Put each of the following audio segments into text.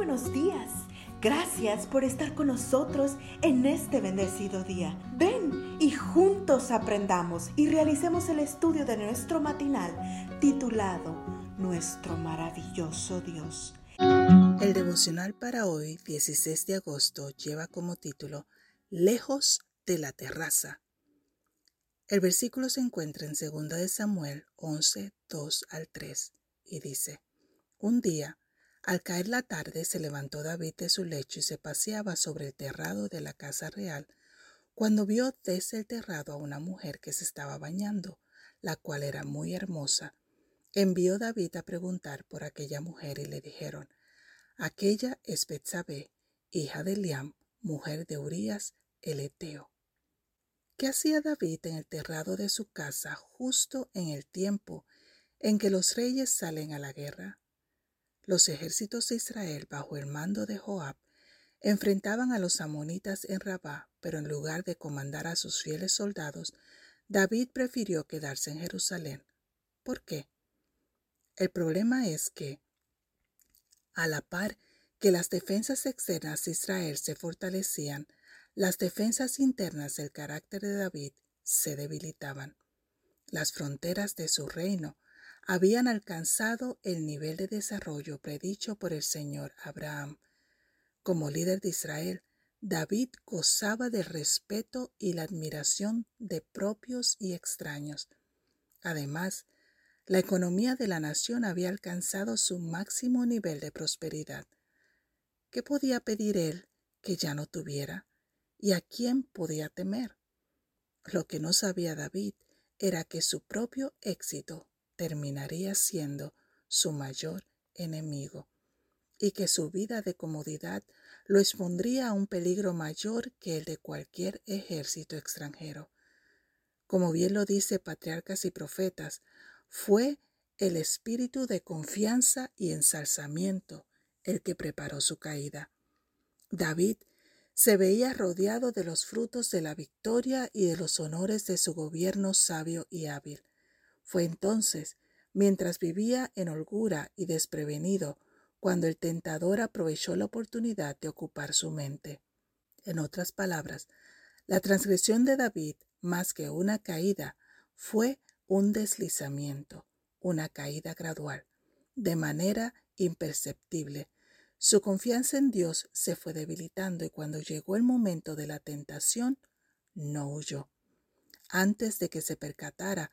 buenos días. Gracias por estar con nosotros en este bendecido día. Ven y juntos aprendamos y realicemos el estudio de nuestro matinal titulado Nuestro maravilloso Dios. El devocional para hoy, 16 de agosto, lleva como título Lejos de la terraza. El versículo se encuentra en 2 de Samuel 11, 2 al 3 y dice, Un día, al caer la tarde, se levantó David de su lecho y se paseaba sobre el terrado de la casa real, cuando vio desde el terrado a una mujer que se estaba bañando, la cual era muy hermosa. Envió David a preguntar por aquella mujer y le dijeron, Aquella es Betsabé, hija de Liam, mujer de Urías el Eteo. ¿Qué hacía David en el terrado de su casa justo en el tiempo en que los reyes salen a la guerra? Los ejércitos de Israel bajo el mando de Joab enfrentaban a los amonitas en Rabá, pero en lugar de comandar a sus fieles soldados, David prefirió quedarse en Jerusalén. ¿Por qué? El problema es que, a la par que las defensas externas de Israel se fortalecían, las defensas internas del carácter de David se debilitaban. Las fronteras de su reino habían alcanzado el nivel de desarrollo predicho por el Señor Abraham. Como líder de Israel, David gozaba del respeto y la admiración de propios y extraños. Además, la economía de la nación había alcanzado su máximo nivel de prosperidad. ¿Qué podía pedir él que ya no tuviera? ¿Y a quién podía temer? Lo que no sabía David era que su propio éxito terminaría siendo su mayor enemigo y que su vida de comodidad lo expondría a un peligro mayor que el de cualquier ejército extranjero. Como bien lo dice Patriarcas y Profetas, fue el espíritu de confianza y ensalzamiento el que preparó su caída. David se veía rodeado de los frutos de la victoria y de los honores de su gobierno sabio y hábil. Fue entonces, mientras vivía en holgura y desprevenido, cuando el tentador aprovechó la oportunidad de ocupar su mente. En otras palabras, la transgresión de David, más que una caída, fue un deslizamiento, una caída gradual, de manera imperceptible, su confianza en Dios se fue debilitando y cuando llegó el momento de la tentación, no huyó. Antes de que se percatara,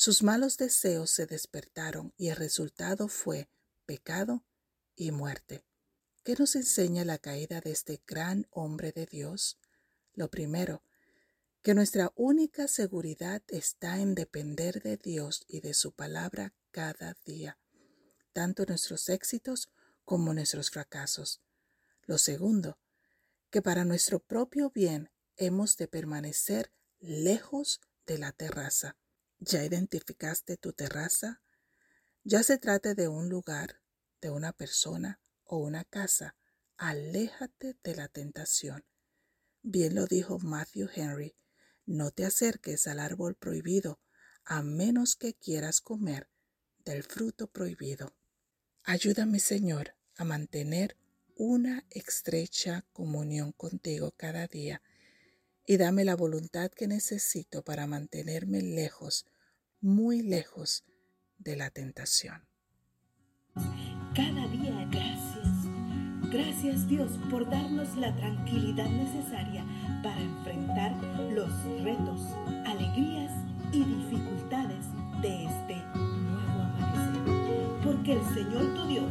sus malos deseos se despertaron y el resultado fue pecado y muerte. ¿Qué nos enseña la caída de este gran hombre de Dios? Lo primero, que nuestra única seguridad está en depender de Dios y de su palabra cada día, tanto nuestros éxitos como nuestros fracasos. Lo segundo, que para nuestro propio bien hemos de permanecer lejos de la terraza. ¿Ya identificaste tu terraza? Ya se trate de un lugar, de una persona o una casa, aléjate de la tentación. Bien lo dijo Matthew Henry, no te acerques al árbol prohibido, a menos que quieras comer del fruto prohibido. Ayúdame, Señor, a mantener una estrecha comunión contigo cada día y dame la voluntad que necesito para mantenerme lejos, muy lejos de la tentación. Cada día gracias. Gracias Dios por darnos la tranquilidad necesaria para enfrentar los retos, alegrías y dificultades de este nuevo amanecer. Porque el Señor tu Dios